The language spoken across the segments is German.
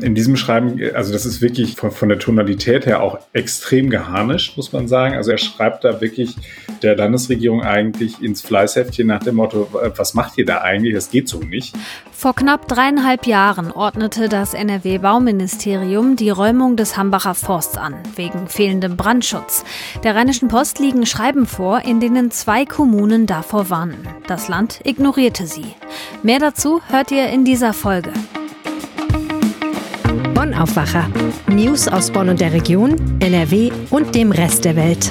In diesem Schreiben, also das ist wirklich von, von, der Tonalität her auch extrem geharnischt, muss man sagen. Also er schreibt da wirklich der Landesregierung eigentlich ins Fleißheftchen nach dem Motto, was macht ihr da eigentlich? Das geht so nicht. Vor knapp dreieinhalb Jahren ordnete das NRW-Bauministerium die Räumung des Hambacher Forsts an, wegen fehlendem Brandschutz. Der Rheinischen Post liegen Schreiben vor, in denen zwei Kommunen davor warnen. Das Land ignorierte sie. Mehr dazu hört ihr in dieser Folge. Aufwacher. News aus Bonn und der Region, NRW und dem Rest der Welt.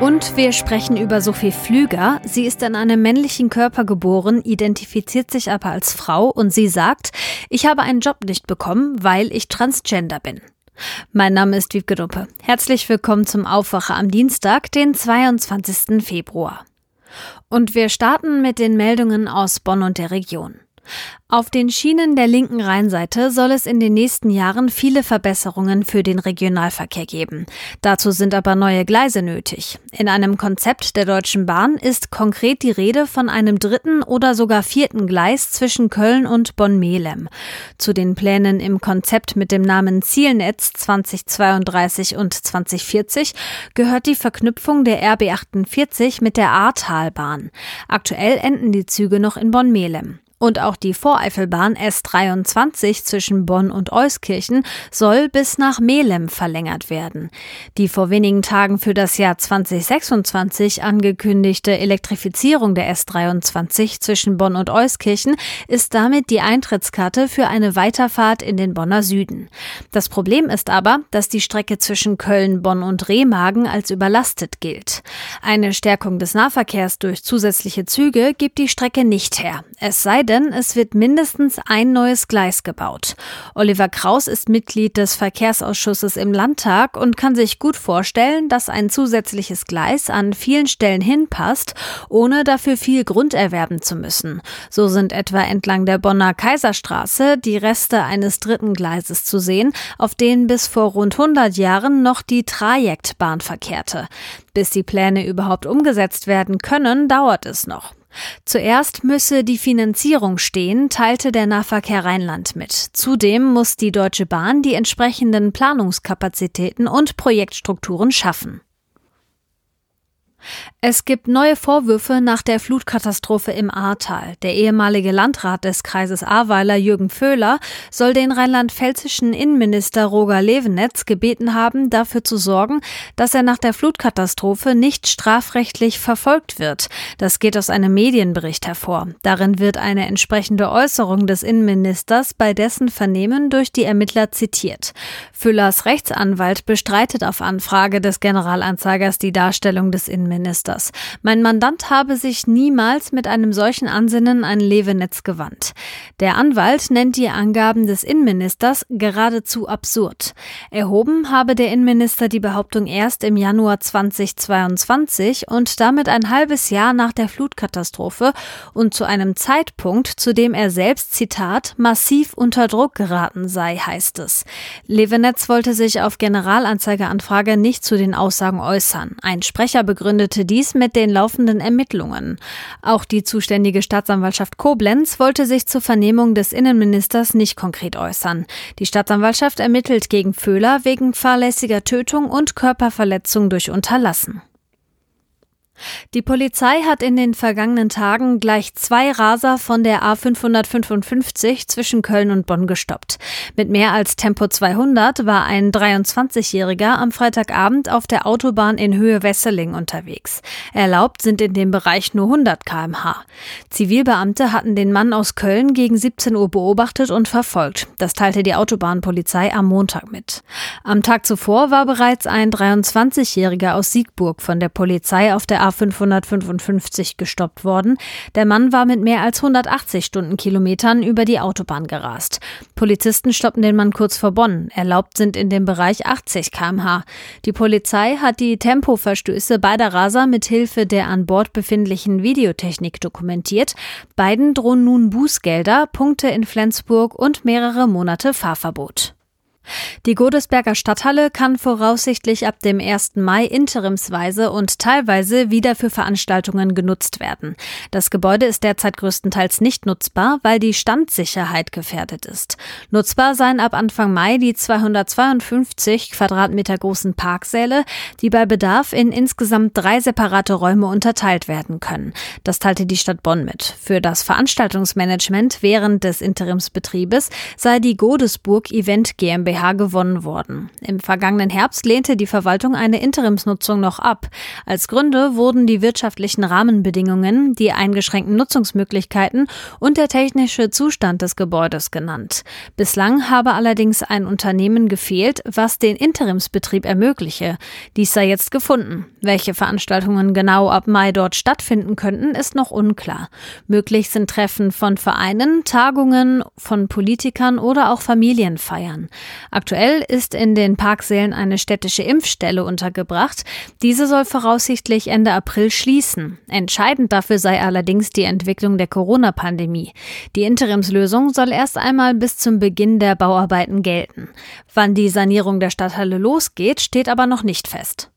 Und wir sprechen über Sophie Flüger. Sie ist in einem männlichen Körper geboren, identifiziert sich aber als Frau und sie sagt, ich habe einen Job nicht bekommen, weil ich transgender bin. Mein Name ist Wiebke Duppe. Herzlich willkommen zum Aufwacher am Dienstag, den 22. Februar. Und wir starten mit den Meldungen aus Bonn und der Region. Auf den Schienen der linken Rheinseite soll es in den nächsten Jahren viele Verbesserungen für den Regionalverkehr geben. Dazu sind aber neue Gleise nötig. In einem Konzept der Deutschen Bahn ist konkret die Rede von einem dritten oder sogar vierten Gleis zwischen Köln und Bonn-Melem. Zu den Plänen im Konzept mit dem Namen Zielnetz 2032 und 2040 gehört die Verknüpfung der RB 48 mit der Ahrtalbahn. Aktuell enden die Züge noch in Bonn-Melem. Und auch die Voreifelbahn S23 zwischen Bonn und Euskirchen soll bis nach Melem verlängert werden. Die vor wenigen Tagen für das Jahr 2026 angekündigte Elektrifizierung der S23 zwischen Bonn und Euskirchen ist damit die Eintrittskarte für eine Weiterfahrt in den Bonner Süden. Das Problem ist aber, dass die Strecke zwischen Köln, Bonn und Remagen als überlastet gilt. Eine Stärkung des Nahverkehrs durch zusätzliche Züge gibt die Strecke nicht her. Es sei denn, es wird mindestens ein neues Gleis gebaut. Oliver Kraus ist Mitglied des Verkehrsausschusses im Landtag und kann sich gut vorstellen, dass ein zusätzliches Gleis an vielen Stellen hinpasst, ohne dafür viel Grund erwerben zu müssen. So sind etwa entlang der Bonner Kaiserstraße die Reste eines dritten Gleises zu sehen, auf denen bis vor rund 100 Jahren noch die Trajektbahn verkehrte. Bis die Pläne überhaupt umgesetzt werden können, dauert es noch. Zuerst müsse die Finanzierung stehen, teilte der Nahverkehr Rheinland mit. Zudem muss die Deutsche Bahn die entsprechenden Planungskapazitäten und Projektstrukturen schaffen. Es gibt neue Vorwürfe nach der Flutkatastrophe im Ahrtal. Der ehemalige Landrat des Kreises Ahrweiler, Jürgen Föhler, soll den rheinland-pfälzischen Innenminister Roger Levenetz gebeten haben, dafür zu sorgen, dass er nach der Flutkatastrophe nicht strafrechtlich verfolgt wird. Das geht aus einem Medienbericht hervor. Darin wird eine entsprechende Äußerung des Innenministers bei dessen Vernehmen durch die Ermittler zitiert. Föhlers Rechtsanwalt bestreitet auf Anfrage des Generalanzeigers die Darstellung des Innenministers Innenministers. Mein Mandant habe sich niemals mit einem solchen Ansinnen an Levenetz gewandt. Der Anwalt nennt die Angaben des Innenministers geradezu absurd. Erhoben habe der Innenminister die Behauptung erst im Januar 2022 und damit ein halbes Jahr nach der Flutkatastrophe und zu einem Zeitpunkt, zu dem er selbst, Zitat, massiv unter Druck geraten sei, heißt es. Levenetz wollte sich auf Generalanzeigeanfrage nicht zu den Aussagen äußern. Ein Sprecher begründet begründete dies mit den laufenden Ermittlungen. Auch die zuständige Staatsanwaltschaft Koblenz wollte sich zur Vernehmung des Innenministers nicht konkret äußern. Die Staatsanwaltschaft ermittelt gegen Föhler wegen fahrlässiger Tötung und Körperverletzung durch Unterlassen. Die Polizei hat in den vergangenen Tagen gleich zwei Raser von der A555 zwischen Köln und Bonn gestoppt. Mit mehr als Tempo 200 war ein 23-Jähriger am Freitagabend auf der Autobahn in Höhe Wesseling unterwegs. Erlaubt sind in dem Bereich nur 100 kmh. Zivilbeamte hatten den Mann aus Köln gegen 17 Uhr beobachtet und verfolgt. Das teilte die Autobahnpolizei am Montag mit. Am Tag zuvor war bereits ein 23-Jähriger aus Siegburg von der Polizei auf der A555 gestoppt worden. Der Mann war mit mehr als 180 Stundenkilometern über die Autobahn gerast. Polizisten stoppen den Mann kurz vor Bonn. Erlaubt sind in dem Bereich 80 kmh. Die Polizei hat die Tempoverstöße beider Raser mit Hilfe der an Bord befindlichen Videotechnik dokumentiert. Beiden drohen nun Bußgelder, Punkte in Flensburg und mehrere Monate Fahrverbot. Die Godesberger Stadthalle kann voraussichtlich ab dem 1. Mai interimsweise und teilweise wieder für Veranstaltungen genutzt werden. Das Gebäude ist derzeit größtenteils nicht nutzbar, weil die Standsicherheit gefährdet ist. Nutzbar seien ab Anfang Mai die 252 Quadratmeter großen Parksäle, die bei Bedarf in insgesamt drei separate Räume unterteilt werden können. Das teilte die Stadt Bonn mit. Für das Veranstaltungsmanagement während des Interimsbetriebes sei die Godesburg Event GmbH GmbH gewonnen worden. Im vergangenen Herbst lehnte die Verwaltung eine Interimsnutzung noch ab. Als Gründe wurden die wirtschaftlichen Rahmenbedingungen, die eingeschränkten Nutzungsmöglichkeiten und der technische Zustand des Gebäudes genannt. Bislang habe allerdings ein Unternehmen gefehlt, was den Interimsbetrieb ermögliche. Dies sei jetzt gefunden. Welche Veranstaltungen genau ab Mai dort stattfinden könnten, ist noch unklar. Möglich sind Treffen von Vereinen, Tagungen von Politikern oder auch Familienfeiern. Aktuell ist in den Parksälen eine städtische Impfstelle untergebracht. Diese soll voraussichtlich Ende April schließen. Entscheidend dafür sei allerdings die Entwicklung der Corona-Pandemie. Die Interimslösung soll erst einmal bis zum Beginn der Bauarbeiten gelten. Wann die Sanierung der Stadthalle losgeht, steht aber noch nicht fest.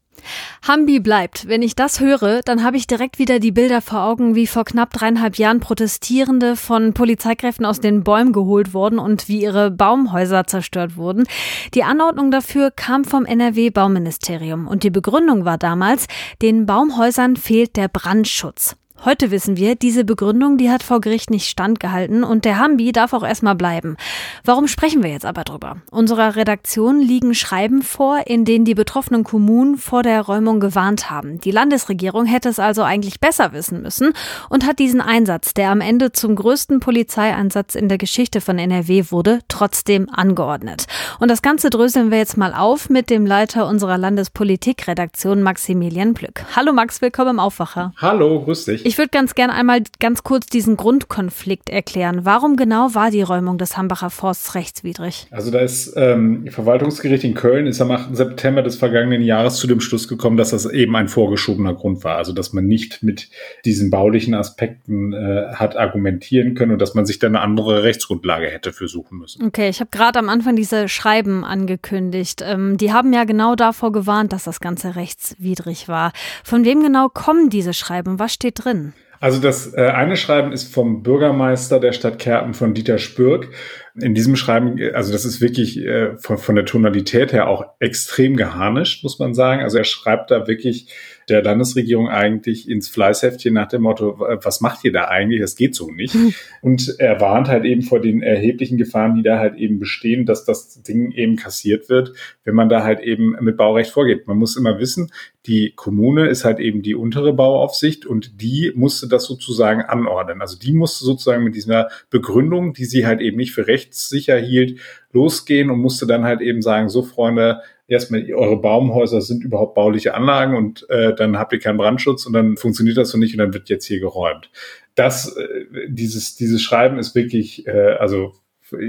Hambi bleibt. Wenn ich das höre, dann habe ich direkt wieder die Bilder vor Augen, wie vor knapp dreieinhalb Jahren Protestierende von Polizeikräften aus den Bäumen geholt wurden und wie ihre Baumhäuser zerstört wurden. Die Anordnung dafür kam vom NRW-Bauministerium und die Begründung war damals, den Baumhäusern fehlt der Brandschutz. Heute wissen wir, diese Begründung, die hat vor Gericht nicht standgehalten und der Hambi darf auch erstmal bleiben. Warum sprechen wir jetzt aber drüber? Unserer Redaktion liegen Schreiben vor, in denen die betroffenen Kommunen vor der Räumung gewarnt haben. Die Landesregierung hätte es also eigentlich besser wissen müssen und hat diesen Einsatz, der am Ende zum größten Polizeieinsatz in der Geschichte von NRW wurde, trotzdem angeordnet. Und das Ganze dröseln wir jetzt mal auf mit dem Leiter unserer Landespolitikredaktion Maximilian Plück. Hallo Max, willkommen im Aufwacher. Hallo, grüß dich. Ich würde ganz gerne einmal ganz kurz diesen Grundkonflikt erklären. Warum genau war die Räumung des Hambacher Forsts rechtswidrig? Also da ist ähm, Verwaltungsgericht in Köln ist am 8. September des vergangenen Jahres zu dem Schluss gekommen, dass das eben ein vorgeschobener Grund war. Also dass man nicht mit diesen baulichen Aspekten äh, hat argumentieren können und dass man sich dann eine andere Rechtsgrundlage hätte für suchen müssen. Okay, ich habe gerade am Anfang diese Schreiben angekündigt. Ähm, die haben ja genau davor gewarnt, dass das Ganze rechtswidrig war. Von wem genau kommen diese Schreiben? Was steht drin? Also das äh, eine Schreiben ist vom Bürgermeister der Stadt Kerpen von Dieter Spürk. In diesem Schreiben, also das ist wirklich äh, von, von der Tonalität her auch extrem geharnischt, muss man sagen. Also er schreibt da wirklich der Landesregierung eigentlich ins Fleißheftchen nach dem Motto, was macht ihr da eigentlich? Das geht so nicht. Mhm. Und er warnt halt eben vor den erheblichen Gefahren, die da halt eben bestehen, dass das Ding eben kassiert wird, wenn man da halt eben mit Baurecht vorgeht. Man muss immer wissen, die Kommune ist halt eben die untere Bauaufsicht und die musste das sozusagen anordnen. Also die musste sozusagen mit dieser Begründung, die sie halt eben nicht für rechtssicher hielt, losgehen und musste dann halt eben sagen, so Freunde, erstmal eure Baumhäuser sind überhaupt bauliche Anlagen und äh, dann habt ihr keinen Brandschutz und dann funktioniert das so nicht und dann wird jetzt hier geräumt. Das, äh, dieses, dieses Schreiben ist wirklich, äh, also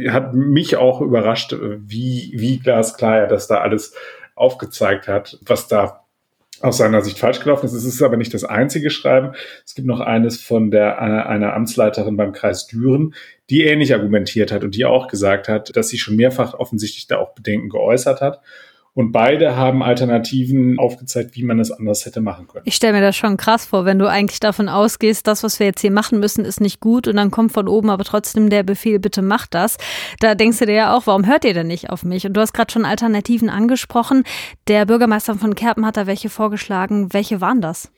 hat mich auch überrascht, wie, wie glasklar er das da alles aufgezeigt hat, was da aus seiner Sicht falsch gelaufen ist. Es ist aber nicht das einzige Schreiben. Es gibt noch eines von der, einer Amtsleiterin beim Kreis Düren, die ähnlich argumentiert hat und die auch gesagt hat, dass sie schon mehrfach offensichtlich da auch Bedenken geäußert hat. Und beide haben Alternativen aufgezeigt, wie man es anders hätte machen können. Ich stelle mir das schon krass vor, wenn du eigentlich davon ausgehst, das, was wir jetzt hier machen müssen, ist nicht gut und dann kommt von oben aber trotzdem der Befehl, bitte macht das. Da denkst du dir ja auch, warum hört ihr denn nicht auf mich? Und du hast gerade schon Alternativen angesprochen. Der Bürgermeister von Kerpen hat da welche vorgeschlagen. Welche waren das?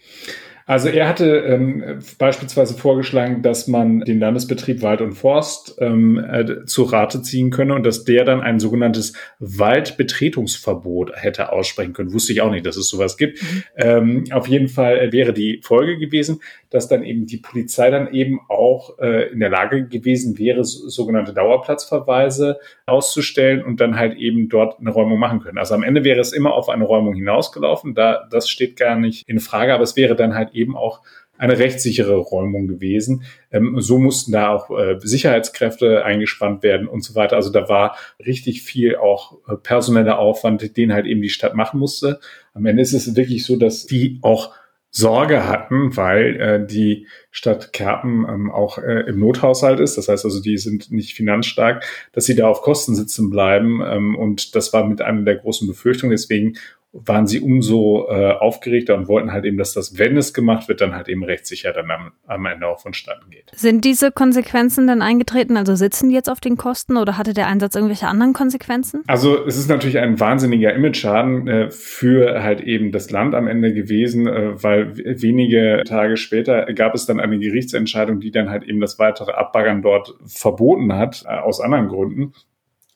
Also er hatte ähm, beispielsweise vorgeschlagen, dass man den Landesbetrieb Wald und Forst ähm, äh, zu Rate ziehen könne und dass der dann ein sogenanntes Waldbetretungsverbot hätte aussprechen können. Wusste ich auch nicht, dass es sowas gibt. Mhm. Ähm, auf jeden Fall wäre die Folge gewesen, dass dann eben die Polizei dann eben auch äh, in der Lage gewesen wäre, so, sogenannte Dauerplatzverweise auszustellen und dann halt eben dort eine Räumung machen können. Also am Ende wäre es immer auf eine Räumung hinausgelaufen. Da, das steht gar nicht in Frage, aber es wäre dann halt eben auch eine rechtssichere Räumung gewesen. Ähm, so mussten da auch äh, Sicherheitskräfte eingespannt werden und so weiter. Also da war richtig viel auch äh, personeller Aufwand, den halt eben die Stadt machen musste. Am Ende ist es wirklich so, dass die auch Sorge hatten, weil äh, die Stadt Kerpen ähm, auch äh, im Nothaushalt ist. Das heißt also, die sind nicht finanzstark, dass sie da auf Kosten sitzen bleiben. Ähm, und das war mit einer der großen Befürchtungen. Deswegen waren sie umso äh, aufgeregter und wollten halt eben, dass das, wenn es gemacht wird, dann halt eben rechtssicher dann am, am Ende auch vonstatten geht. Sind diese Konsequenzen denn eingetreten? Also sitzen die jetzt auf den Kosten oder hatte der Einsatz irgendwelche anderen Konsequenzen? Also es ist natürlich ein wahnsinniger Image-Schaden äh, für halt eben das Land am Ende gewesen, äh, weil wenige Tage später gab es dann eine Gerichtsentscheidung, die dann halt eben das weitere Abbaggern dort verboten hat, äh, aus anderen Gründen.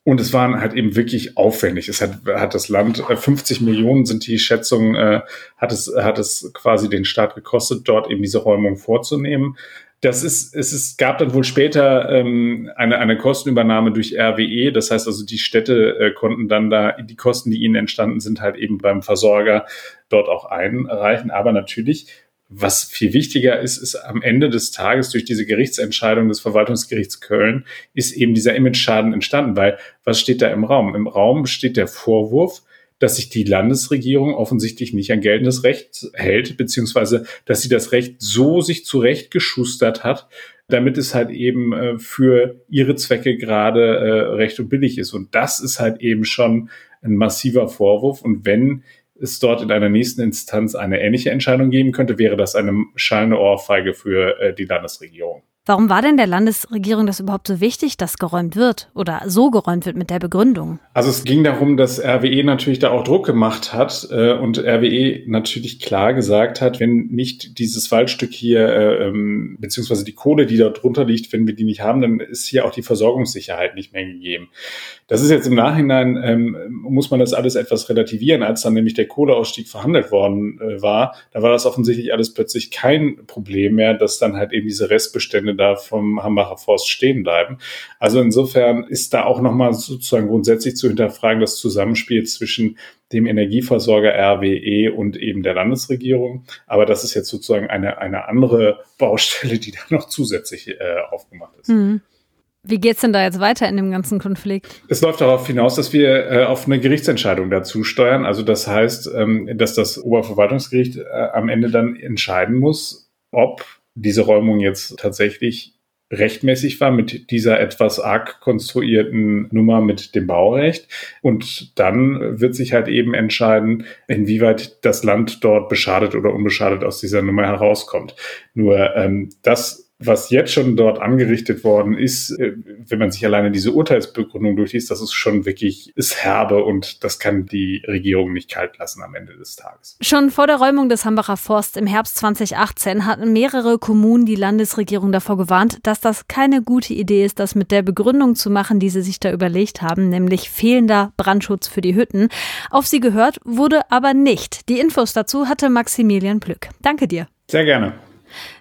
Und es waren halt eben wirklich aufwendig. Es hat, hat das Land, 50 äh, Millionen sind die Schätzungen, äh, hat, es, hat es quasi den Staat gekostet, dort eben diese Räumung vorzunehmen. Das ist, es ist, gab dann wohl später ähm, eine, eine Kostenübernahme durch RWE. Das heißt also, die Städte äh, konnten dann da die Kosten, die ihnen entstanden sind, halt eben beim Versorger dort auch einreichen. Aber natürlich was viel wichtiger ist, ist am Ende des Tages durch diese Gerichtsentscheidung des Verwaltungsgerichts Köln ist eben dieser Image-Schaden entstanden, weil was steht da im Raum? Im Raum steht der Vorwurf, dass sich die Landesregierung offensichtlich nicht an geltendes Recht hält, beziehungsweise dass sie das Recht so sich zurechtgeschustert hat, damit es halt eben äh, für ihre Zwecke gerade äh, recht und billig ist. Und das ist halt eben schon ein massiver Vorwurf. Und wenn es dort in einer nächsten Instanz eine ähnliche Entscheidung geben könnte, wäre das eine schallende Ohrfeige für äh, die Landesregierung. Warum war denn der Landesregierung das überhaupt so wichtig, dass geräumt wird oder so geräumt wird mit der Begründung? Also es ging darum, dass RWE natürlich da auch Druck gemacht hat äh, und RWE natürlich klar gesagt hat, wenn nicht dieses Waldstück hier, äh, ähm, beziehungsweise die Kohle, die da drunter liegt, wenn wir die nicht haben, dann ist hier auch die Versorgungssicherheit nicht mehr gegeben. Das ist jetzt im Nachhinein, ähm, muss man das alles etwas relativieren, als dann nämlich der Kohleausstieg verhandelt worden äh, war. Da war das offensichtlich alles plötzlich kein Problem mehr, dass dann halt eben diese Restbestände da vom Hambacher Forst stehen bleiben. Also insofern ist da auch nochmal sozusagen grundsätzlich zu hinterfragen, das Zusammenspiel zwischen dem Energieversorger RWE und eben der Landesregierung. Aber das ist jetzt sozusagen eine, eine andere Baustelle, die da noch zusätzlich äh, aufgemacht ist. Mhm. Wie geht's denn da jetzt weiter in dem ganzen Konflikt? Es läuft darauf hinaus, dass wir äh, auf eine Gerichtsentscheidung dazu steuern. Also das heißt, ähm, dass das Oberverwaltungsgericht äh, am Ende dann entscheiden muss, ob diese Räumung jetzt tatsächlich rechtmäßig war mit dieser etwas arg konstruierten Nummer mit dem Baurecht. Und dann wird sich halt eben entscheiden, inwieweit das Land dort beschadet oder unbeschadet aus dieser Nummer herauskommt. Nur ähm, das was jetzt schon dort angerichtet worden ist, äh, wenn man sich alleine diese Urteilsbegründung durchliest, das ist schon wirklich, ist herbe und das kann die Regierung nicht kalt lassen am Ende des Tages. Schon vor der Räumung des Hambacher Forst im Herbst 2018 hatten mehrere Kommunen die Landesregierung davor gewarnt, dass das keine gute Idee ist, das mit der Begründung zu machen, die sie sich da überlegt haben, nämlich fehlender Brandschutz für die Hütten. Auf sie gehört wurde aber nicht. Die Infos dazu hatte Maximilian Plück. Danke dir. Sehr gerne.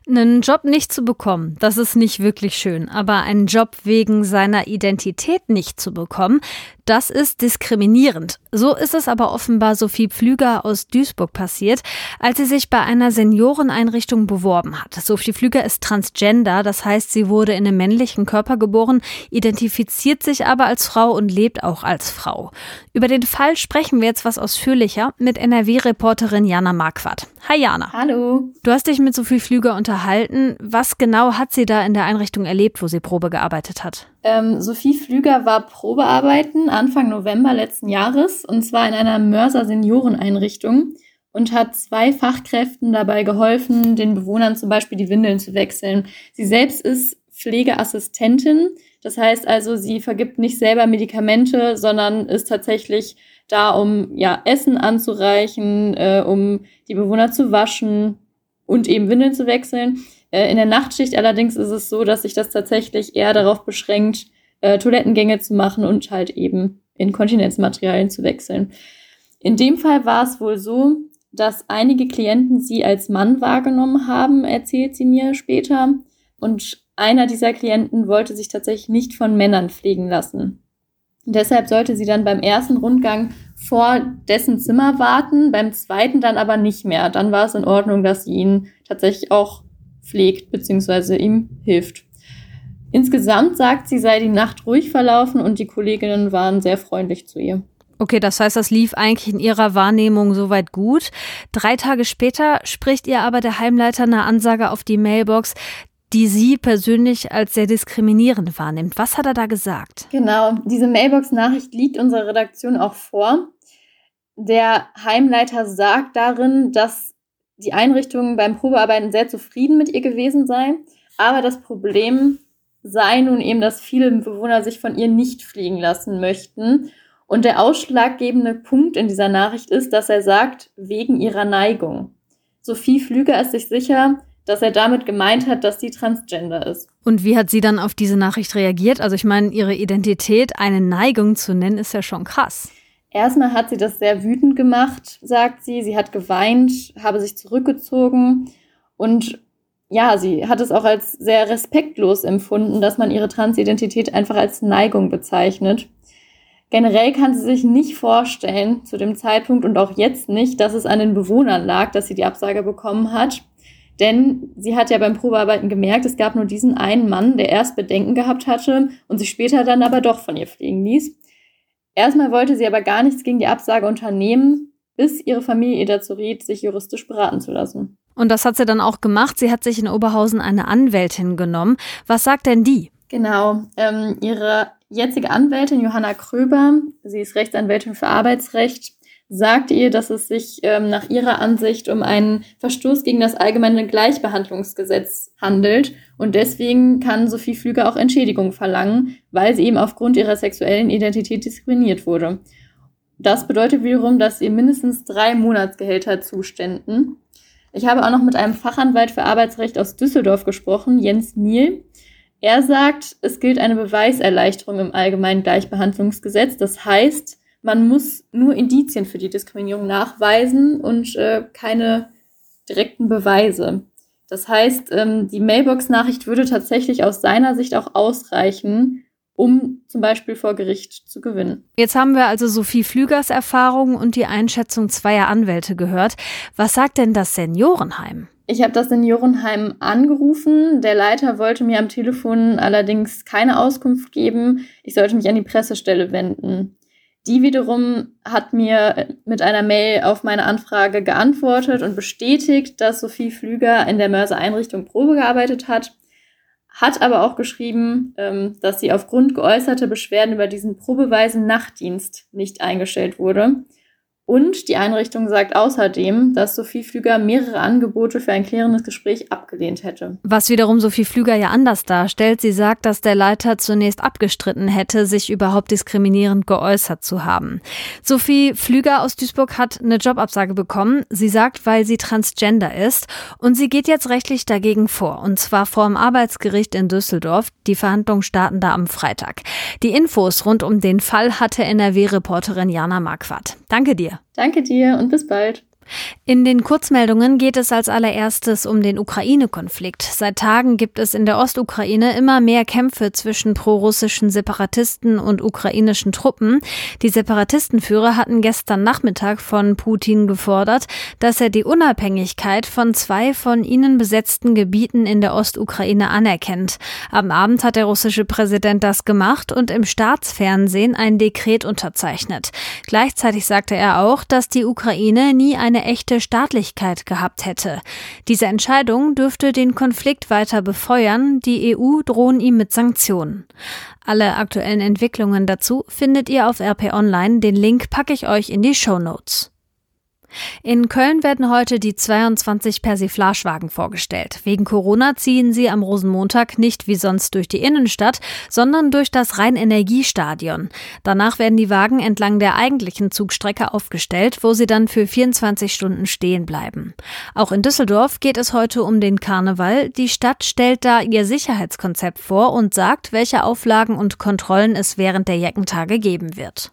Einen Job nicht zu bekommen, das ist nicht wirklich schön, aber einen Job wegen seiner Identität nicht zu bekommen, das ist diskriminierend. So ist es aber offenbar Sophie Pflüger aus Duisburg passiert, als sie sich bei einer Senioreneinrichtung beworben hat. Sophie Pflüger ist transgender, das heißt, sie wurde in einem männlichen Körper geboren, identifiziert sich aber als Frau und lebt auch als Frau. Über den Fall sprechen wir jetzt was ausführlicher mit NRW-Reporterin Jana Marquardt. Hi Jana. Hallo. Du hast dich mit Sophie Pflüger unterhalten. Was genau hat sie da in der Einrichtung erlebt, wo sie Probe gearbeitet hat? Ähm, Sophie Flüger war Probearbeiten Anfang November letzten Jahres und zwar in einer Mörser Senioreneinrichtung und hat zwei Fachkräften dabei geholfen, den Bewohnern zum Beispiel die Windeln zu wechseln. Sie selbst ist Pflegeassistentin, das heißt also, sie vergibt nicht selber Medikamente, sondern ist tatsächlich da, um ja Essen anzureichen, äh, um die Bewohner zu waschen und eben Windeln zu wechseln. Äh, in der Nachtschicht allerdings ist es so, dass sich das tatsächlich eher darauf beschränkt, äh, Toilettengänge zu machen und halt eben Inkontinenzmaterialien zu wechseln. In dem Fall war es wohl so, dass einige Klienten sie als Mann wahrgenommen haben, erzählt sie mir später. Und einer dieser Klienten wollte sich tatsächlich nicht von Männern pflegen lassen. Deshalb sollte sie dann beim ersten Rundgang vor dessen Zimmer warten, beim zweiten dann aber nicht mehr. Dann war es in Ordnung, dass sie ihn tatsächlich auch pflegt bzw. ihm hilft. Insgesamt sagt sie, sei die Nacht ruhig verlaufen und die Kolleginnen waren sehr freundlich zu ihr. Okay, das heißt, das lief eigentlich in ihrer Wahrnehmung soweit gut. Drei Tage später spricht ihr aber der Heimleiter eine Ansage auf die Mailbox, die sie persönlich als sehr diskriminierend wahrnimmt. Was hat er da gesagt? Genau, diese Mailbox-Nachricht liegt unserer Redaktion auch vor. Der Heimleiter sagt darin, dass die Einrichtung beim Probearbeiten sehr zufrieden mit ihr gewesen sei. Aber das Problem sei nun eben, dass viele Bewohner sich von ihr nicht fliegen lassen möchten. Und der ausschlaggebende Punkt in dieser Nachricht ist, dass er sagt, wegen ihrer Neigung. Sophie Flüger ist sich sicher, dass er damit gemeint hat, dass sie transgender ist. Und wie hat sie dann auf diese Nachricht reagiert? Also ich meine, ihre Identität eine Neigung zu nennen, ist ja schon krass. Erstmal hat sie das sehr wütend gemacht, sagt sie. Sie hat geweint, habe sich zurückgezogen und ja, sie hat es auch als sehr respektlos empfunden, dass man ihre Transidentität einfach als Neigung bezeichnet. Generell kann sie sich nicht vorstellen, zu dem Zeitpunkt und auch jetzt nicht, dass es an den Bewohnern lag, dass sie die Absage bekommen hat. Denn sie hat ja beim Probearbeiten gemerkt, es gab nur diesen einen Mann, der erst Bedenken gehabt hatte und sich später dann aber doch von ihr fliegen ließ. Erstmal wollte sie aber gar nichts gegen die Absage unternehmen, bis ihre Familie ihr dazu riet, sich juristisch beraten zu lassen. Und das hat sie dann auch gemacht. Sie hat sich in Oberhausen eine Anwältin genommen. Was sagt denn die? Genau, ähm, ihre jetzige Anwältin Johanna Kröber, sie ist Rechtsanwältin für Arbeitsrecht, sagt ihr, dass es sich ähm, nach ihrer Ansicht um einen Verstoß gegen das allgemeine Gleichbehandlungsgesetz handelt und deswegen kann Sophie Flüger auch Entschädigung verlangen, weil sie eben aufgrund ihrer sexuellen Identität diskriminiert wurde. Das bedeutet wiederum, dass ihr mindestens drei Monatsgehälter zuständen. Ich habe auch noch mit einem Fachanwalt für Arbeitsrecht aus Düsseldorf gesprochen, Jens Miel. Er sagt, es gilt eine Beweiserleichterung im allgemeinen Gleichbehandlungsgesetz. Das heißt, man muss nur Indizien für die Diskriminierung nachweisen und äh, keine direkten Beweise. Das heißt, ähm, die Mailbox-Nachricht würde tatsächlich aus seiner Sicht auch ausreichen, um zum Beispiel vor Gericht zu gewinnen. Jetzt haben wir also Sophie Flügers Erfahrung und die Einschätzung zweier Anwälte gehört. Was sagt denn das Seniorenheim? Ich habe das Seniorenheim angerufen. Der Leiter wollte mir am Telefon allerdings keine Auskunft geben. Ich sollte mich an die Pressestelle wenden. Die wiederum hat mir mit einer Mail auf meine Anfrage geantwortet und bestätigt, dass Sophie Flüger in der Mörser-Einrichtung Probe gearbeitet hat, hat aber auch geschrieben, ähm, dass sie aufgrund geäußerter Beschwerden über diesen probeweisen Nachtdienst nicht eingestellt wurde. Und die Einrichtung sagt außerdem, dass Sophie Flüger mehrere Angebote für ein klärendes Gespräch abgelehnt hätte. Was wiederum Sophie Flüger ja anders darstellt. Sie sagt, dass der Leiter zunächst abgestritten hätte, sich überhaupt diskriminierend geäußert zu haben. Sophie Flüger aus Duisburg hat eine Jobabsage bekommen. Sie sagt, weil sie transgender ist. Und sie geht jetzt rechtlich dagegen vor. Und zwar vor dem Arbeitsgericht in Düsseldorf. Die Verhandlungen starten da am Freitag. Die Infos rund um den Fall hatte NRW-Reporterin Jana Marquardt. Danke dir. Danke dir und bis bald. In den Kurzmeldungen geht es als allererstes um den Ukraine-Konflikt. Seit Tagen gibt es in der Ostukraine immer mehr Kämpfe zwischen prorussischen Separatisten und ukrainischen Truppen. Die Separatistenführer hatten gestern Nachmittag von Putin gefordert, dass er die Unabhängigkeit von zwei von ihnen besetzten Gebieten in der Ostukraine anerkennt. Am Abend hat der russische Präsident das gemacht und im Staatsfernsehen ein Dekret unterzeichnet. Gleichzeitig sagte er auch, dass die Ukraine nie ein eine echte Staatlichkeit gehabt hätte. Diese Entscheidung dürfte den Konflikt weiter befeuern, die EU drohen ihm mit Sanktionen. Alle aktuellen Entwicklungen dazu findet ihr auf RP Online, den Link packe ich euch in die Show. In Köln werden heute die 22 Persiflagewagen vorgestellt. Wegen Corona ziehen sie am Rosenmontag nicht wie sonst durch die Innenstadt, sondern durch das Rheinenergiestadion. Danach werden die Wagen entlang der eigentlichen Zugstrecke aufgestellt, wo sie dann für 24 Stunden stehen bleiben. Auch in Düsseldorf geht es heute um den Karneval. Die Stadt stellt da ihr Sicherheitskonzept vor und sagt, welche Auflagen und Kontrollen es während der Jeckentage geben wird.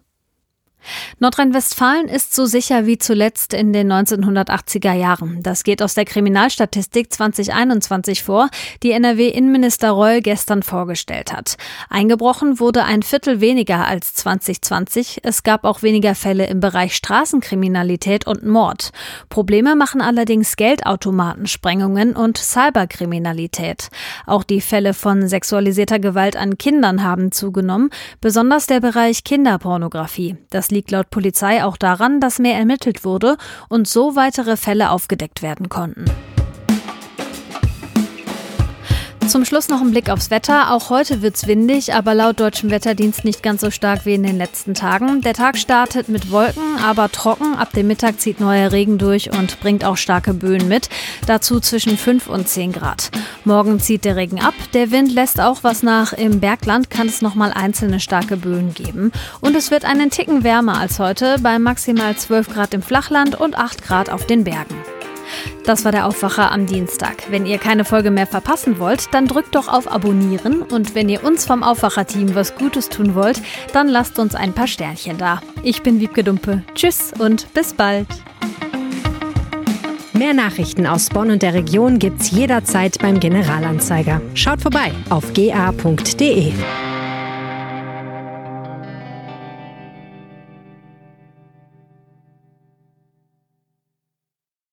Nordrhein-Westfalen ist so sicher wie zuletzt in den 1980er Jahren. Das geht aus der Kriminalstatistik 2021 vor, die NRW-Innenminister Reul gestern vorgestellt hat. Eingebrochen wurde ein Viertel weniger als 2020. Es gab auch weniger Fälle im Bereich Straßenkriminalität und Mord. Probleme machen allerdings Geldautomatensprengungen und Cyberkriminalität. Auch die Fälle von sexualisierter Gewalt an Kindern haben zugenommen, besonders der Bereich Kinderpornografie. Das liegt laut Polizei auch daran, dass mehr ermittelt wurde und so weitere Fälle aufgedeckt werden konnten. Zum Schluss noch ein Blick aufs Wetter. Auch heute wird's windig, aber laut deutschem Wetterdienst nicht ganz so stark wie in den letzten Tagen. Der Tag startet mit Wolken, aber trocken. Ab dem Mittag zieht neuer Regen durch und bringt auch starke Böen mit. Dazu zwischen 5 und 10 Grad. Morgen zieht der Regen ab. Der Wind lässt auch was nach. Im Bergland kann es nochmal einzelne starke Böen geben. Und es wird einen Ticken wärmer als heute bei maximal 12 Grad im Flachland und 8 Grad auf den Bergen. Das war der Aufwacher am Dienstag. Wenn ihr keine Folge mehr verpassen wollt, dann drückt doch auf Abonnieren und wenn ihr uns vom Aufwacher-Team was Gutes tun wollt, dann lasst uns ein paar Sternchen da. Ich bin Wiebke Dumpe. Tschüss und bis bald. Mehr Nachrichten aus Bonn und der Region gibt's jederzeit beim Generalanzeiger. Schaut vorbei auf ga.de.